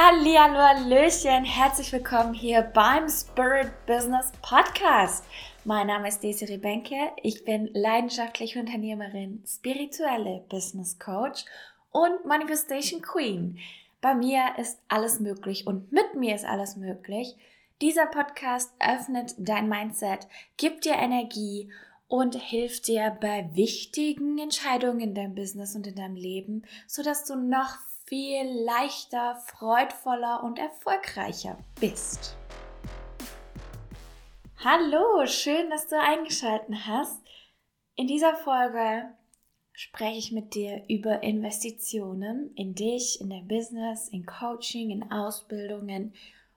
Hallihallo, Hallöchen, herzlich willkommen hier beim Spirit Business Podcast. Mein Name ist Desiree Benke, ich bin leidenschaftliche Unternehmerin, spirituelle Business Coach und Manifestation Queen. Bei mir ist alles möglich und mit mir ist alles möglich. Dieser Podcast öffnet dein Mindset, gibt dir Energie und hilft dir bei wichtigen Entscheidungen in deinem Business und in deinem Leben, sodass du noch viel leichter, freudvoller und erfolgreicher bist. Hallo, schön, dass du eingeschaltet hast. In dieser Folge spreche ich mit dir über Investitionen in dich, in dein Business, in Coaching, in Ausbildungen.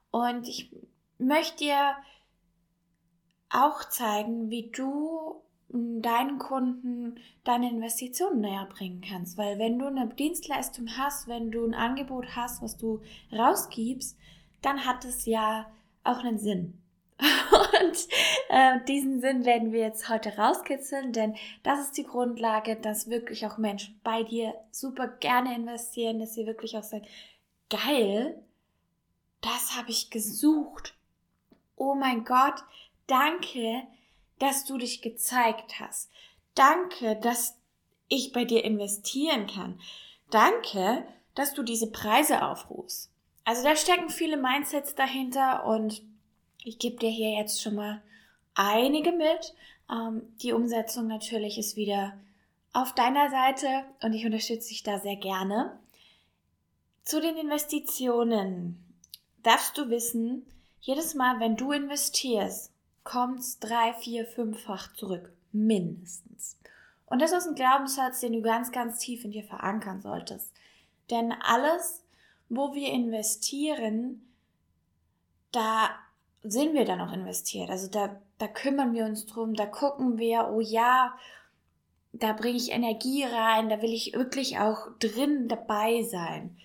Und ich möchte dir auch zeigen, wie du deinen Kunden deine Investitionen näher bringen kannst. Weil wenn du eine Dienstleistung hast, wenn du ein Angebot hast, was du rausgibst, dann hat es ja auch einen Sinn. Und äh, diesen Sinn werden wir jetzt heute rauskitzeln, denn das ist die Grundlage, dass wirklich auch Menschen bei dir super gerne investieren, dass sie wirklich auch sagen, geil, das habe ich gesucht. Oh mein Gott, danke, dass du dich gezeigt hast. Danke, dass ich bei dir investieren kann. Danke, dass du diese Preise aufrufst. Also da stecken viele Mindsets dahinter und ich gebe dir hier jetzt schon mal einige mit. Ähm, die Umsetzung natürlich ist wieder auf deiner Seite und ich unterstütze dich da sehr gerne. Zu den Investitionen darfst du wissen, jedes Mal, wenn du investierst, kommt es drei, vier, fünffach zurück. Mindestens. Und das ist ein Glaubenssatz, den du ganz, ganz tief in dir verankern solltest. Denn alles, wo wir investieren, da sind wir dann auch investiert. Also da, da kümmern wir uns drum, da gucken wir, oh ja, da bringe ich Energie rein, da will ich wirklich auch drin dabei sein.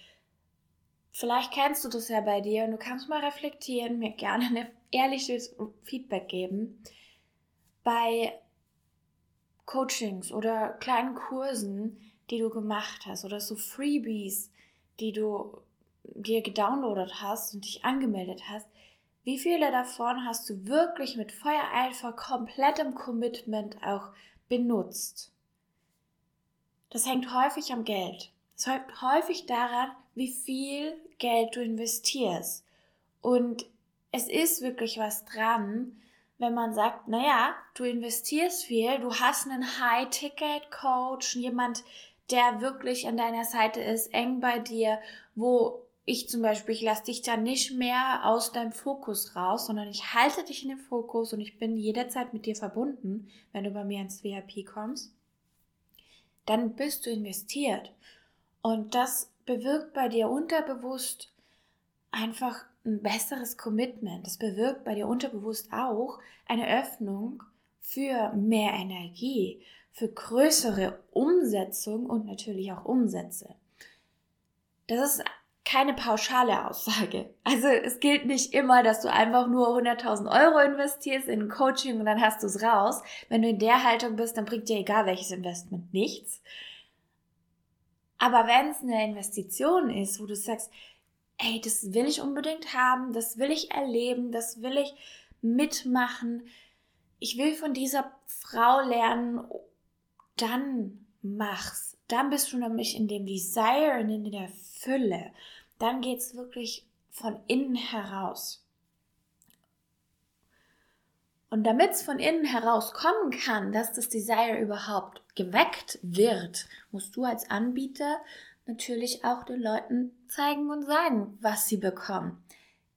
Vielleicht kennst du das ja bei dir und du kannst mal reflektieren, mir gerne ein ehrliches Feedback geben. Bei Coachings oder kleinen Kursen, die du gemacht hast oder so Freebies, die du dir gedownloadet hast und dich angemeldet hast, wie viele davon hast du wirklich mit Feuereifer, komplettem Commitment auch benutzt? Das hängt häufig am Geld. Es hängt häufig daran, wie viel Geld du investierst. Und es ist wirklich was dran, wenn man sagt, naja, du investierst viel, du hast einen High-Ticket-Coach, jemand, der wirklich an deiner Seite ist, eng bei dir, wo ich zum Beispiel, ich lasse dich da nicht mehr aus deinem Fokus raus, sondern ich halte dich in den Fokus und ich bin jederzeit mit dir verbunden, wenn du bei mir ins VIP kommst, dann bist du investiert. Und das bewirkt bei dir unterbewusst einfach ein besseres Commitment. Das bewirkt bei dir unterbewusst auch eine Öffnung für mehr Energie, für größere Umsetzung und natürlich auch Umsätze. Das ist keine pauschale Aussage. Also es gilt nicht immer, dass du einfach nur 100.000 Euro investierst in Coaching und dann hast du es raus. Wenn du in der Haltung bist, dann bringt dir egal welches Investment nichts. Aber wenn es eine Investition ist, wo du sagst, ey, das will ich unbedingt haben, das will ich erleben, das will ich mitmachen, ich will von dieser Frau lernen, dann mach's. Dann bist du nämlich in dem Desire und in der Fülle. Dann geht's wirklich von innen heraus. Und damit es von innen heraus kommen kann, dass das Desire überhaupt geweckt wird, musst du als Anbieter natürlich auch den Leuten zeigen und sagen, was sie bekommen.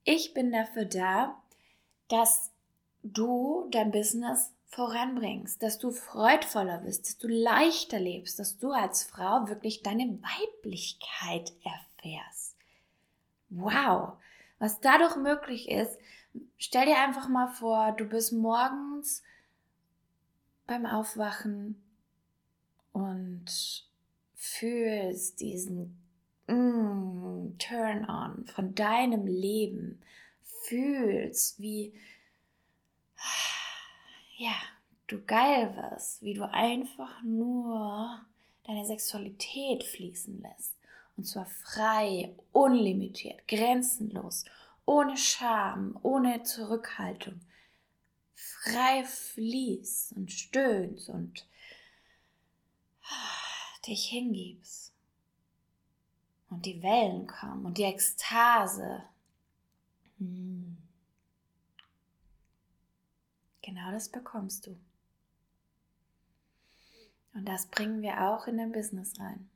Ich bin dafür da, dass du dein Business voranbringst, dass du freudvoller bist, dass du leichter lebst, dass du als Frau wirklich deine Weiblichkeit erfährst. Wow, was dadurch möglich ist, stell dir einfach mal vor, du bist morgens beim Aufwachen und fühlst diesen mm, Turn-on von deinem Leben, fühlst, wie ja, du geil wirst, wie du einfach nur deine Sexualität fließen lässt Und zwar frei, unlimitiert, grenzenlos, ohne Scham, ohne Zurückhaltung. Frei fließt und stöhnst und dich hingibst. Und die Wellen kommen und die Ekstase. Hm. Genau das bekommst du. Und das bringen wir auch in dein Business rein.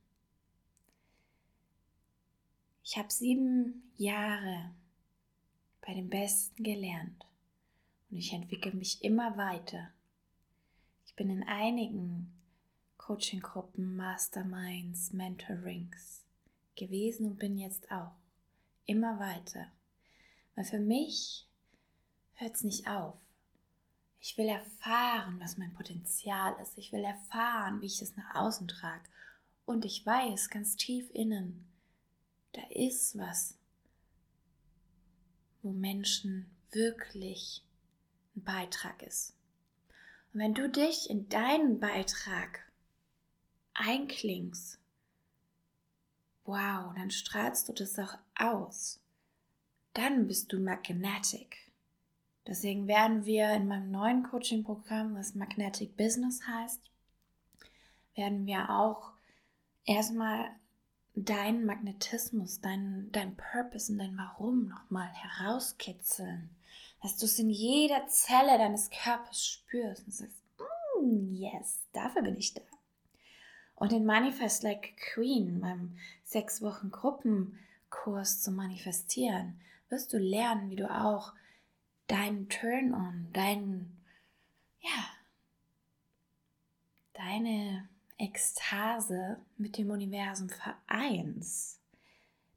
Ich habe sieben Jahre bei den Besten gelernt und ich entwickle mich immer weiter. Ich bin in einigen Coaching-Gruppen, Masterminds, Mentorings gewesen und bin jetzt auch immer weiter. Weil für mich hört es nicht auf. Ich will erfahren, was mein Potenzial ist. Ich will erfahren, wie ich es nach außen trage. Und ich weiß ganz tief innen, da ist was, wo Menschen wirklich ein Beitrag ist. Und wenn du dich in deinen Beitrag einklingst, wow, dann strahlst du das auch aus. Dann bist du magnetic. Deswegen werden wir in meinem neuen Coaching-Programm, was Magnetic Business heißt, werden wir auch erstmal deinen Magnetismus, dein, dein Purpose und dein Warum nochmal herauskitzeln. Dass du es in jeder Zelle deines Körpers spürst und sagst, mm, yes, dafür bin ich da. Und in Manifest Like a Queen, meinem sechs Wochen Gruppenkurs zu manifestieren, wirst du lernen, wie du auch dein Turn-on, dein, ja, deine Ekstase mit dem Universum vereins.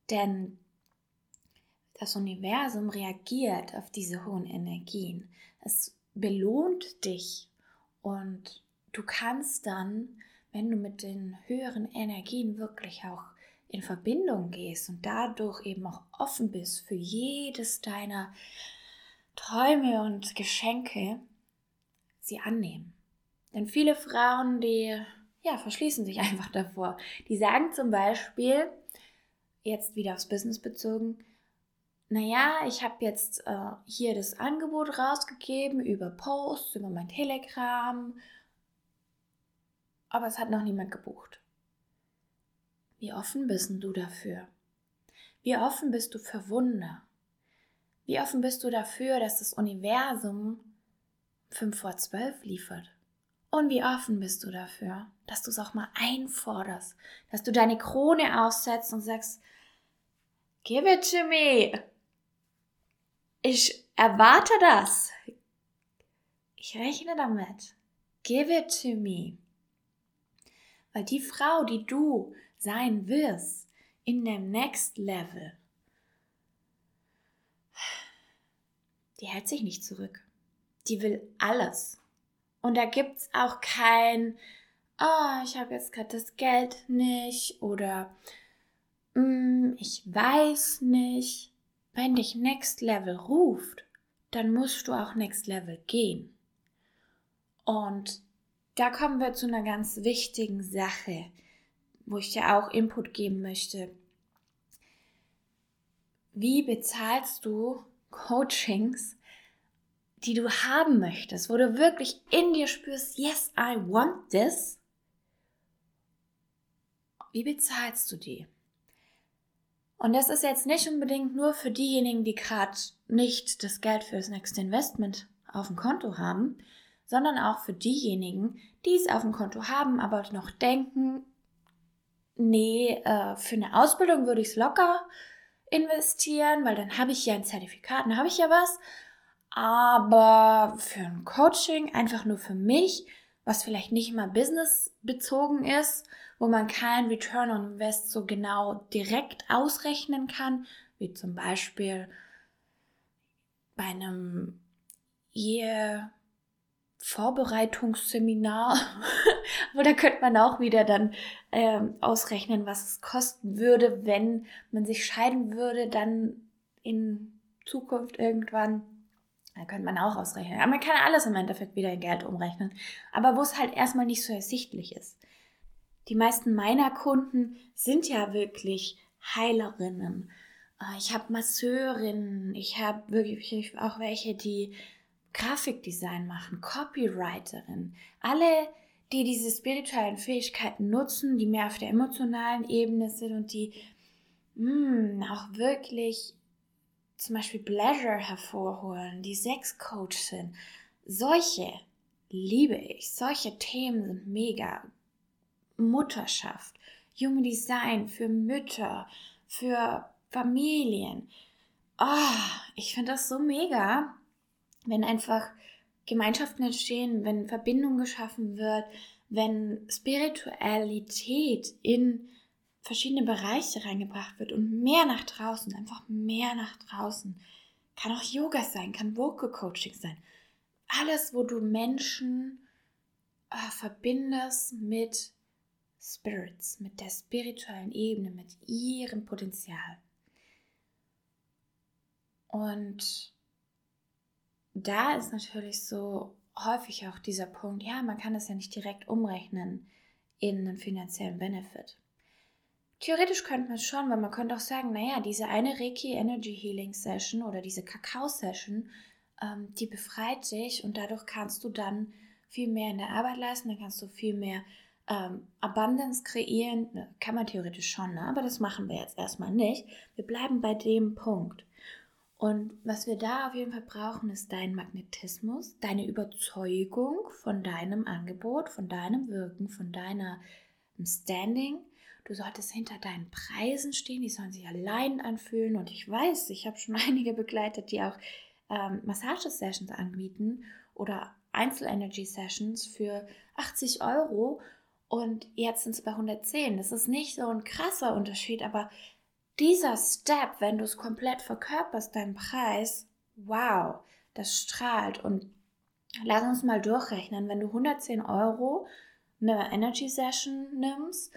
Denn das Universum reagiert auf diese hohen Energien. Es belohnt dich und du kannst dann, wenn du mit den höheren Energien wirklich auch in Verbindung gehst und dadurch eben auch offen bist für jedes deiner Träume und Geschenke sie annehmen. Denn viele Frauen, die ja, verschließen sich einfach davor. Die sagen zum Beispiel, jetzt wieder aufs Business bezogen, naja, ich habe jetzt äh, hier das Angebot rausgegeben über Posts, über mein Telegram, aber es hat noch niemand gebucht. Wie offen bist du dafür? Wie offen bist du für Wunder? Wie offen bist du dafür, dass das Universum 5 vor 12 liefert? Und wie offen bist du dafür, dass du es auch mal einforderst, dass du deine Krone aussetzt und sagst, give it to me. Ich erwarte das. Ich rechne damit. Give it to me. Weil die Frau, die du sein wirst in dem Next Level, die hält sich nicht zurück. Die will alles. Und da gibt es auch kein, oh, ich habe jetzt gerade das Geld nicht oder mm, ich weiß nicht. Wenn dich Next Level ruft, dann musst du auch Next Level gehen. Und da kommen wir zu einer ganz wichtigen Sache, wo ich dir auch Input geben möchte. Wie bezahlst du Coachings, die du haben möchtest, wo du wirklich in dir spürst, yes, I want this? Wie bezahlst du die? Und das ist jetzt nicht unbedingt nur für diejenigen, die gerade nicht das Geld für das nächste Investment auf dem Konto haben, sondern auch für diejenigen, die es auf dem Konto haben, aber noch denken, nee, äh, für eine Ausbildung würde ich es locker investieren, weil dann habe ich ja ein Zertifikat, dann habe ich ja was. Aber für ein Coaching, einfach nur für mich, was vielleicht nicht mal businessbezogen ist, wo man kein Return on Invest so genau direkt ausrechnen kann, wie zum Beispiel bei einem Ehe Vorbereitungsseminar, wo da könnte man auch wieder dann ähm, ausrechnen, was es kosten würde, wenn man sich scheiden würde, dann in Zukunft irgendwann. Da könnte man auch ausrechnen. Aber man kann alles im Endeffekt wieder in Geld umrechnen. Aber wo es halt erstmal nicht so ersichtlich ist. Die meisten meiner Kunden sind ja wirklich Heilerinnen. Äh, ich habe Masseurinnen, ich habe wirklich auch welche, die Grafikdesign machen, Copywriterinnen. Alle, die diese spirituellen Fähigkeiten nutzen, die mehr auf der emotionalen Ebene sind und die mh, hm, auch wirklich zum Beispiel Pleasure hervorholen, die Sexcoach sind. Solche liebe ich. Solche Themen sind mega. Mutterschaft, Human Design für Mütter, für Familien. Oh, ich finde das so mega, wenn einfach Gemeinschaften entstehen, wenn Verbindung geschaffen wird, wenn Spiritualität in verschiedene Bereiche reingebracht wird und mehr nach draußen, einfach mehr nach draußen. Kann auch Yoga sein, kann Vocal Coaching sein. Alles, wo du Menschen äh, verbindest mit Spirits, mit der spirituellen Ebene, mit ihrem Potenzial. Und da ist natürlich so häufig auch dieser Punkt, ja, man kann das ja nicht direkt umrechnen in einen finanziellen Benefit. Theoretisch könnte man es schon, weil man könnte auch sagen, naja, diese eine Reiki Energy Healing Session oder diese Kakao Session, ähm, die befreit dich und dadurch kannst du dann viel mehr in der Arbeit leisten, dann kannst du viel mehr ähm, Abundance kreieren. Kann man theoretisch schon, ne? aber das machen wir jetzt erstmal nicht. Wir bleiben bei dem Punkt. Und was wir da auf jeden Fall brauchen, ist dein Magnetismus, deine Überzeugung von deinem Angebot, von deinem Wirken, von deiner Standing. Du solltest hinter deinen Preisen stehen, die sollen sich allein anfühlen. Und ich weiß, ich habe schon einige begleitet, die auch ähm, Massagesessions anbieten oder Einzel-Energy-Sessions für 80 Euro und jetzt sind es bei 110. Das ist nicht so ein krasser Unterschied, aber dieser Step, wenn du es komplett verkörperst, dein Preis, wow, das strahlt. Und lass uns mal durchrechnen, wenn du 110 Euro eine Energy Session nimmst,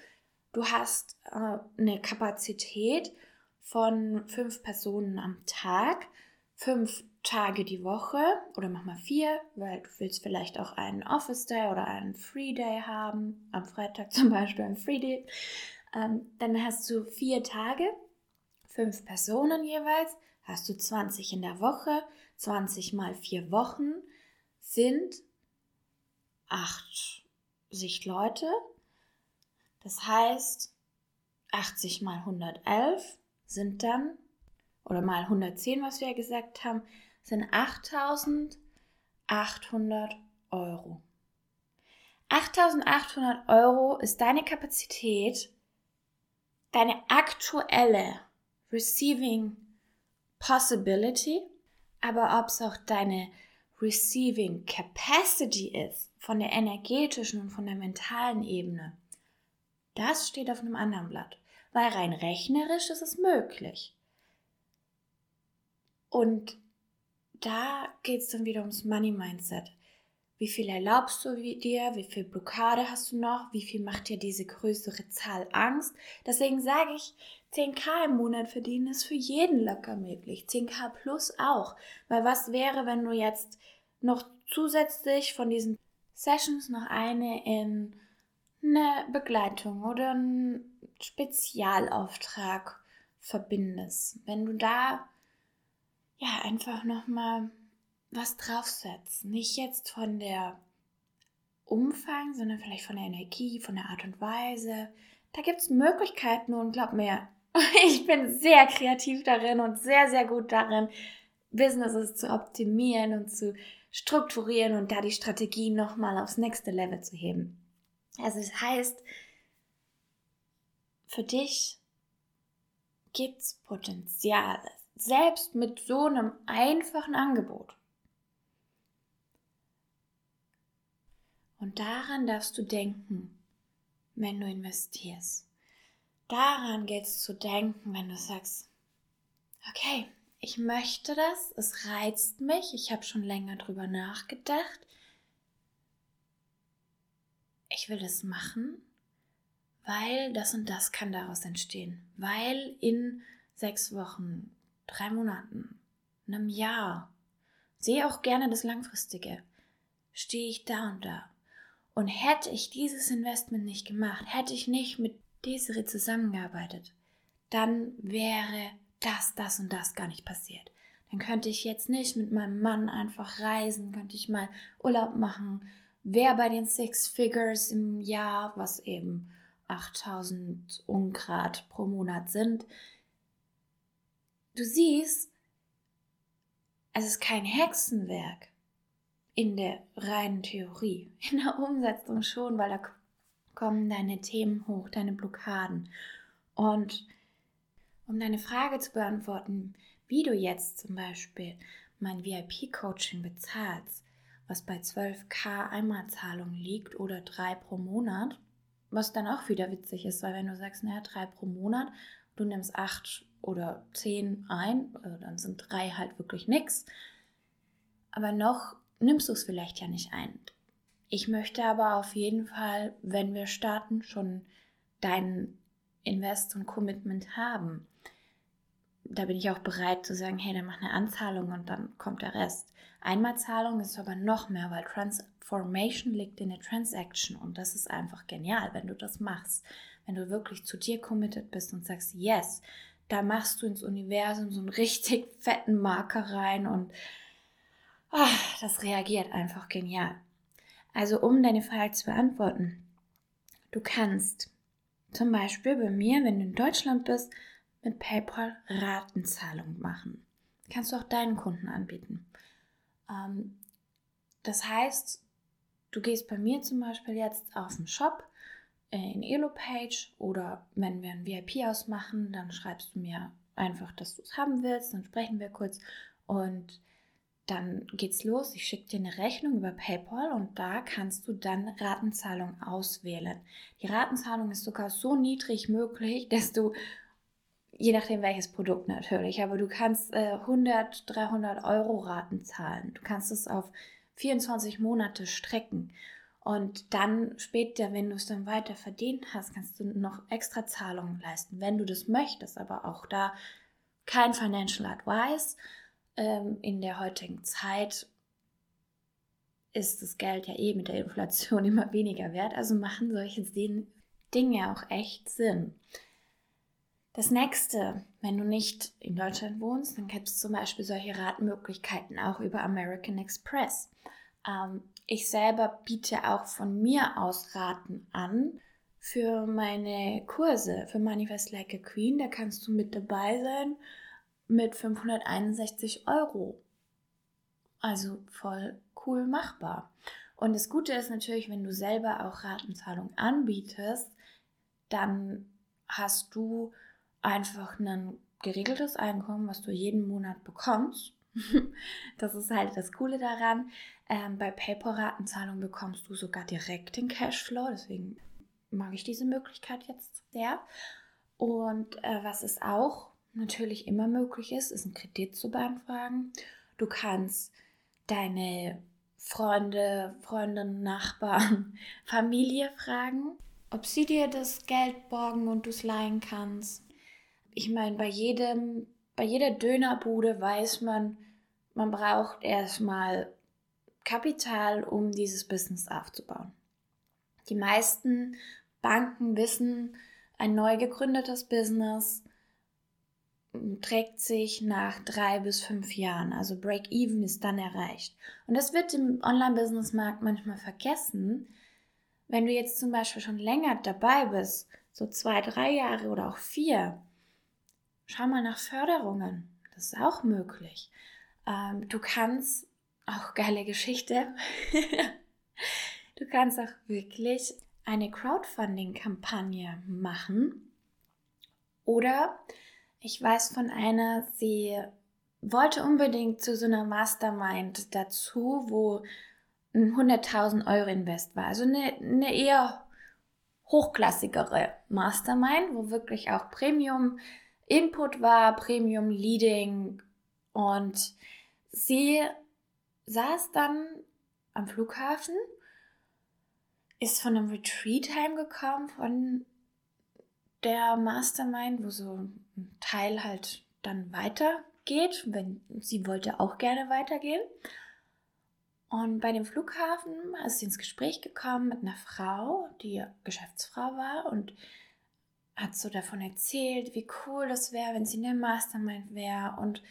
du hast äh, eine Kapazität von fünf Personen am Tag, fünf Tage die Woche oder mach mal vier, weil du willst vielleicht auch einen Office Day oder einen Free Day haben, am Freitag zum Beispiel ein Free Day. Ähm, dann hast du vier Tage fünf Personen jeweils, hast du 20 in der Woche, 20 mal vier Wochen sind 80 Leute. Das heißt, 80 mal 111 sind dann, oder mal 110, was wir ja gesagt haben, sind 8800 Euro. 8800 Euro ist deine Kapazität, deine aktuelle Receiving Possibility, aber ob es auch deine Receiving Capacity ist, von der energetischen und von der mentalen Ebene, das steht auf einem anderen Blatt, weil rein rechnerisch ist es möglich. Und da geht es dann wieder ums Money Mindset. Wie viel erlaubst du dir? Wie viel Blockade hast du noch? Wie viel macht dir diese größere Zahl Angst? Deswegen sage ich, 10k im Monat verdienen ist für jeden locker möglich. 10k plus auch. Weil was wäre, wenn du jetzt noch zusätzlich von diesen Sessions noch eine in eine Begleitung oder einen Spezialauftrag verbindest? Wenn du da ja einfach nochmal was draufsetzen. Nicht jetzt von der Umfang, sondern vielleicht von der Energie, von der Art und Weise. Da gibt es Möglichkeiten und glaub mir, ich bin sehr kreativ darin und sehr, sehr gut darin, Businesses zu optimieren und zu strukturieren und da die Strategie nochmal aufs nächste Level zu heben. Also es das heißt, für dich gibt es Potenzial, selbst mit so einem einfachen Angebot. Und daran darfst du denken, wenn du investierst. Daran gilt es zu denken, wenn du sagst, okay, ich möchte das, es reizt mich, ich habe schon länger drüber nachgedacht. Ich will das machen, weil das und das kann daraus entstehen. Weil in sechs Wochen, drei Monaten, einem Jahr, sehe auch gerne das Langfristige, stehe ich da und da. Und hätte ich dieses Investment nicht gemacht, hätte ich nicht mit Desiree zusammengearbeitet, dann wäre das, das und das gar nicht passiert. Dann könnte ich jetzt nicht mit meinem Mann einfach reisen, könnte ich mal Urlaub machen, wäre bei den Six Figures im Jahr, was eben 8000 Ungrad pro Monat sind. Du siehst, es ist kein Hexenwerk in der reinen Theorie. In der Umsetzung schon, weil da kommen deine Themen hoch, deine Blockaden. Und um deine Frage zu beantworten, wie du jetzt zum Beispiel mein VIP-Coaching bezahlst, was bei 12k Einmalzahlung liegt oder drei pro Monat, was dann auch wieder witzig ist, weil wenn du sagst, naja, drei pro Monat, du nimmst acht oder zehn ein, also dann sind drei halt wirklich nix. Aber noch nimmst du es vielleicht ja nicht ein. Ich möchte aber auf jeden Fall, wenn wir starten, schon dein Invest und Commitment haben. Da bin ich auch bereit zu sagen, hey, dann mach eine Anzahlung und dann kommt der Rest. Einmalzahlung ist aber noch mehr, weil Transformation liegt in der Transaction und das ist einfach genial, wenn du das machst. Wenn du wirklich zu dir committed bist und sagst, yes, da machst du ins Universum so einen richtig fetten Marker rein und oh, das reagiert einfach genial. Also um deine Frage zu beantworten, du kannst zum Beispiel bei mir, wenn du in Deutschland bist, mit PayPal Ratenzahlung machen. Kannst du auch deinen Kunden anbieten. Ähm, das heißt, du gehst bei mir zum Beispiel jetzt auf den Shop äh, in Elopage oder wenn wir ein VIP ausmachen, dann schreibst du mir einfach, dass du es haben willst, dann sprechen wir kurz und dann geht's los. Ich schicke dir eine Rechnung über PayPal und da kannst du dann Ratenzahlung auswählen. Die Ratenzahlung ist sogar so niedrig möglich, dass du, je nachdem welches Produkt natürlich, aber du kannst äh, 100, 300 Euro Raten zahlen. Du kannst es auf 24 Monate strecken. Und dann später, wenn du es dann weiter verdient hast, kannst du noch extra Zahlungen leisten, wenn du das möchtest. Aber auch da kein Financial Advice ähm, in der heutigen Zeit ist das Geld ja eh mit der Inflation immer weniger wert. Also machen solche Dinge auch echt Sinn. Das nächste, wenn du nicht in Deutschland wohnst, dann gibt es zum Beispiel solche Ratmöglichkeiten auch über American Express. Ähm, ich selber biete auch von mir aus Raten an für meine Kurse, für Manifest Like a Queen. Da kannst du mit dabei sein mit 561 Euro. Also voll cool machbar. Und das Gute ist natürlich, wenn du selber auch Ratenzahlung anbietest, dann hast du einfach ein geregeltes Einkommen, was du jeden Monat bekommst. das ist halt das Coole daran. Ähm, bei PayPal-Ratenzahlung bekommst du sogar direkt den Cashflow, deswegen mag ich diese Möglichkeit jetzt sehr. Und äh, was es auch natürlich immer möglich ist, ist einen Kredit zu beantragen. Du kannst deine Freunde, Freundinnen, Nachbarn, Familie fragen, ob sie dir das Geld borgen und du es leihen kannst. Ich meine, bei jedem, bei jeder Dönerbude weiß man, man braucht erstmal Kapital, um dieses Business aufzubauen. Die meisten Banken wissen, ein neu gegründetes Business trägt sich nach drei bis fünf Jahren. Also Break-Even ist dann erreicht. Und das wird im Online-Business-Markt manchmal vergessen. Wenn du jetzt zum Beispiel schon länger dabei bist, so zwei, drei Jahre oder auch vier, schau mal nach Förderungen. Das ist auch möglich. Ähm, du kannst, auch geile Geschichte, du kannst auch wirklich eine Crowdfunding-Kampagne machen oder ich weiß von einer, sie wollte unbedingt zu so einer Mastermind dazu, wo ein 100.000 Euro Invest war. Also eine, eine eher hochklassigere Mastermind, wo wirklich auch Premium Input war, Premium Leading und sie saß dann am Flughafen, ist von einem Retreat heimgekommen, von der Mastermind, wo so ein Teil halt dann weitergeht, wenn sie wollte auch gerne weitergehen. Und bei dem Flughafen ist sie ins Gespräch gekommen mit einer Frau, die Geschäftsfrau war und hat so davon erzählt, wie cool das wäre, wenn sie in der Mastermind wäre und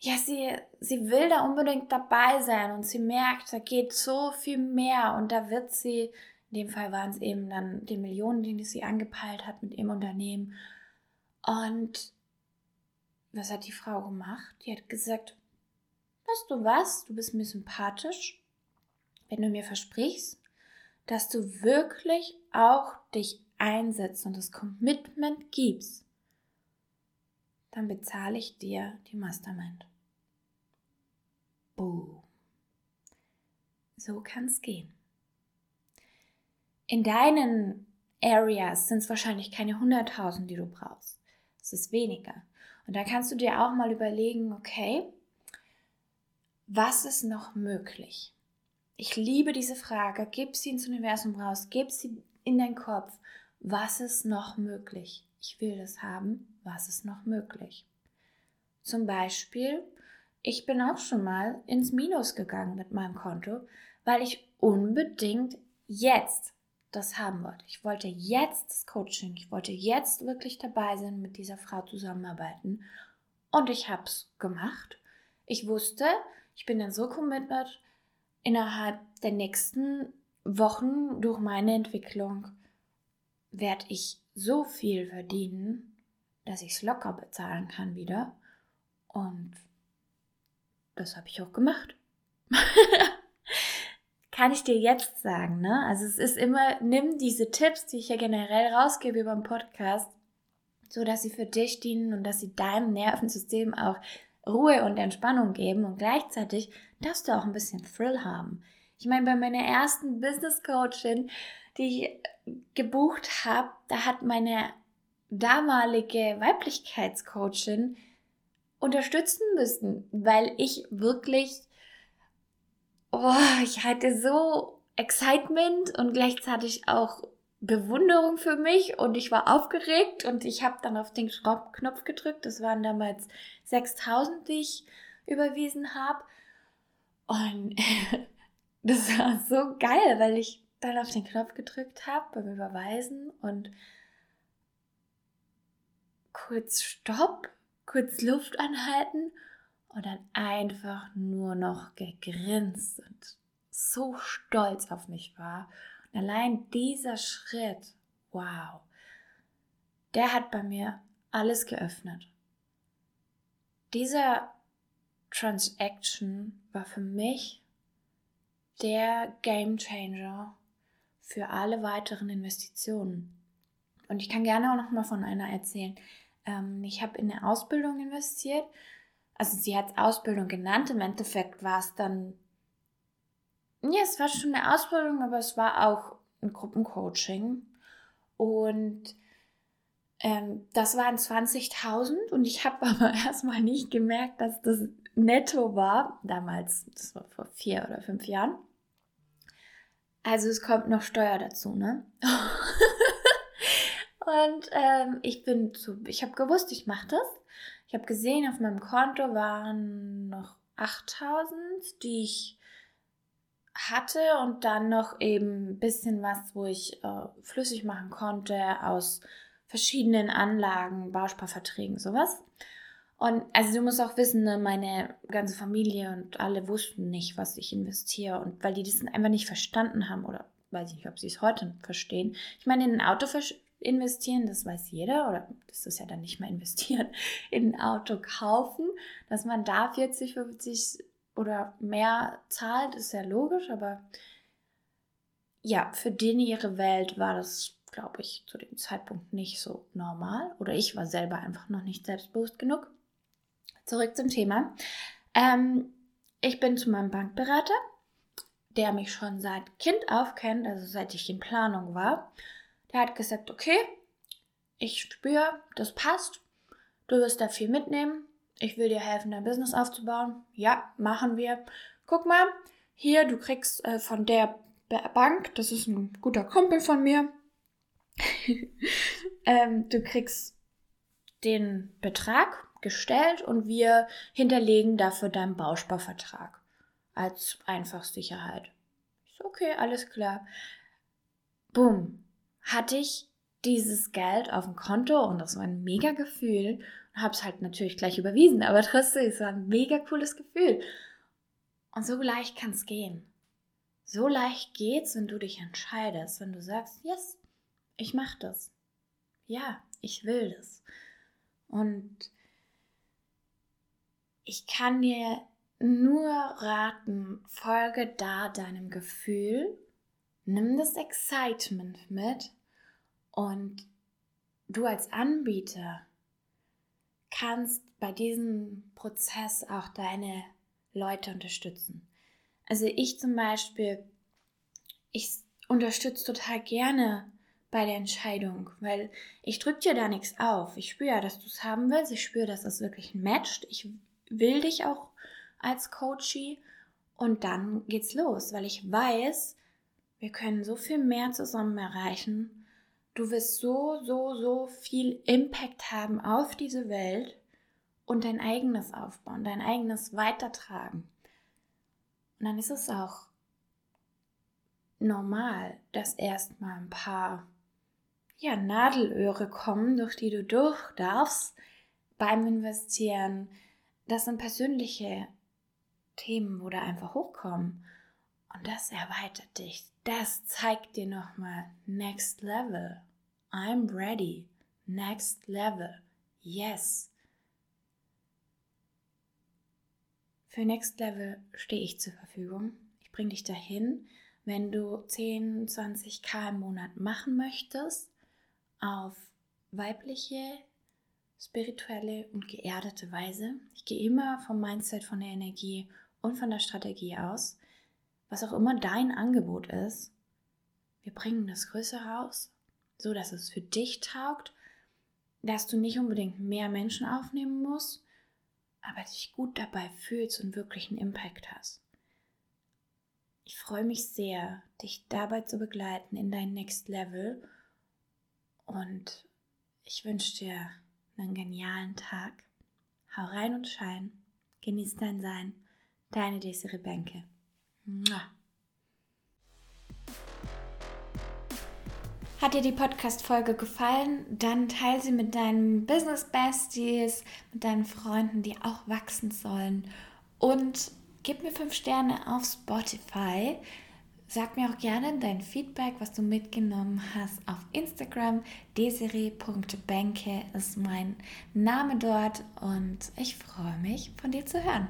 ja, sie, sie will da unbedingt dabei sein und sie merkt, da geht so viel mehr und da wird sie, in dem Fall waren es eben dann die Millionen, die sie angepeilt hat mit ihrem Unternehmen. Und was hat die Frau gemacht? Die hat gesagt, weißt du was, du bist mir sympathisch, wenn du mir versprichst, dass du wirklich auch dich einsetzt und das Commitment gibst, dann bezahle ich dir die Mastermind. Boom. So kann es gehen. In deinen Areas sind es wahrscheinlich keine 100.000, die du brauchst. Es ist weniger. Und da kannst du dir auch mal überlegen, okay, was ist noch möglich? Ich liebe diese Frage. Gib sie ins Universum raus, gib sie in deinen Kopf. Was ist noch möglich? Ich will das haben. Was ist noch möglich? Zum Beispiel, ich bin auch schon mal ins Minus gegangen mit meinem Konto, weil ich unbedingt jetzt das haben wollte. Ich wollte jetzt das Coaching, ich wollte jetzt wirklich dabei sein, mit dieser Frau zusammenarbeiten. Und ich habe es gemacht. Ich wusste, ich bin dann so committed, innerhalb der nächsten Wochen durch meine Entwicklung werde ich so viel verdienen, dass ich es locker bezahlen kann wieder. Und das habe ich auch gemacht. Kann ich dir jetzt sagen, ne? Also es ist immer, nimm diese Tipps, die ich ja generell rausgebe über den Podcast, so dass sie für dich dienen und dass sie deinem Nervensystem auch Ruhe und Entspannung geben und gleichzeitig darfst du auch ein bisschen Thrill haben. Ich meine, bei meiner ersten Business Coachin, die ich gebucht habe, da hat meine damalige Weiblichkeitscoachin unterstützen müssen, weil ich wirklich, oh, ich hatte so Excitement und gleichzeitig auch Bewunderung für mich und ich war aufgeregt und ich habe dann auf den Knopf gedrückt. Das waren damals 6000, die ich überwiesen habe. Und das war so geil, weil ich dann auf den Knopf gedrückt habe beim Überweisen und kurz Stopp, kurz Luft anhalten und dann einfach nur noch gegrinst und so stolz auf mich war. Und allein dieser Schritt, wow, der hat bei mir alles geöffnet. Dieser Transaction war für mich der Game Changer für alle weiteren Investitionen. Und ich kann gerne auch noch mal von einer erzählen. Ähm, ich habe in eine Ausbildung investiert. Also sie hat Ausbildung genannt. Im Endeffekt war es dann, ja, es war schon eine Ausbildung, aber es war auch ein Gruppencoaching. Und ähm, das waren 20.000 und ich habe aber erstmal nicht gemerkt, dass das netto war. Damals, das war vor vier oder fünf Jahren. Also es kommt noch Steuer dazu, ne? und ähm, ich bin zu, ich habe gewusst, ich mache das. Ich habe gesehen, auf meinem Konto waren noch 8000, die ich hatte und dann noch eben ein bisschen was, wo ich äh, flüssig machen konnte aus verschiedenen Anlagen, Bausparverträgen, sowas. Und also du musst auch wissen, ne, meine ganze Familie und alle wussten nicht, was ich investiere. Und weil die das einfach nicht verstanden haben oder weiß ich nicht, ob sie es heute verstehen. Ich meine, in ein Auto investieren, das weiß jeder, oder das ist ja dann nicht mehr investieren, in ein Auto kaufen, dass man da 40, 50 oder mehr zahlt, ist ja logisch, aber ja, für den ihre Welt war das, glaube ich, zu dem Zeitpunkt nicht so normal. Oder ich war selber einfach noch nicht selbstbewusst genug zurück zum Thema. Ähm, ich bin zu meinem Bankberater, der mich schon seit Kind auf kennt, also seit ich in Planung war. Der hat gesagt, okay, ich spüre, das passt. Du wirst da viel mitnehmen. Ich will dir helfen, dein Business aufzubauen. Ja, machen wir. Guck mal, hier, du kriegst äh, von der Bank, das ist ein guter Kumpel von mir, ähm, du kriegst den Betrag gestellt und wir hinterlegen dafür deinen Bausparvertrag. als einfach Sicherheit. Okay, alles klar. Bumm, hatte ich dieses Geld auf dem Konto und das war ein mega Gefühl. Und habe es halt natürlich gleich überwiesen, aber trotzdem, es war ein mega cooles Gefühl. Und so leicht kann es gehen. So leicht geht's, wenn du dich entscheidest, wenn du sagst, yes, ich mache das. Ja, ich will das. Und ich kann dir nur raten, folge da deinem Gefühl, nimm das Excitement mit und du als Anbieter kannst bei diesem Prozess auch deine Leute unterstützen. Also ich zum Beispiel, ich unterstütze total gerne bei der Entscheidung, weil ich drücke dir da nichts auf. Ich spüre ja, dass du es haben willst. Ich spüre, dass das wirklich matcht. Ich will dich auch als Coachie und dann geht's los, weil ich weiß, wir können so viel mehr zusammen erreichen. Du wirst so, so, so viel Impact haben auf diese Welt und dein eigenes aufbauen, dein eigenes weitertragen. Und dann ist es auch normal, dass erstmal ein paar ja, Nadelöhre kommen, durch die du durch darfst beim Investieren. Das sind persönliche Themen, wo da einfach hochkommen. Und das erweitert dich. Das zeigt dir nochmal Next Level. I'm ready. Next Level. Yes. Für Next Level stehe ich zur Verfügung. Ich bringe dich dahin, wenn du 10, 20k im Monat machen möchtest auf weibliche, spirituelle und geerdete Weise. Ich gehe immer vom Mindset, von der Energie und von der Strategie aus. Was auch immer dein Angebot ist, wir bringen das Größe raus, so dass es für dich taugt, dass du nicht unbedingt mehr Menschen aufnehmen musst, aber dich gut dabei fühlst und wirklich einen Impact hast. Ich freue mich sehr, dich dabei zu begleiten in dein Next Level und ich wünsche dir einen genialen Tag. Hau rein und schein. Genieß dein Sein. Deine Desiree Bänke. Hat dir die Podcast-Folge gefallen? Dann teile sie mit deinen Business Besties, mit deinen Freunden, die auch wachsen sollen. Und gib mir fünf Sterne auf Spotify. Sag mir auch gerne dein Feedback, was du mitgenommen hast auf Instagram. Desiree.benke ist mein Name dort und ich freue mich, von dir zu hören.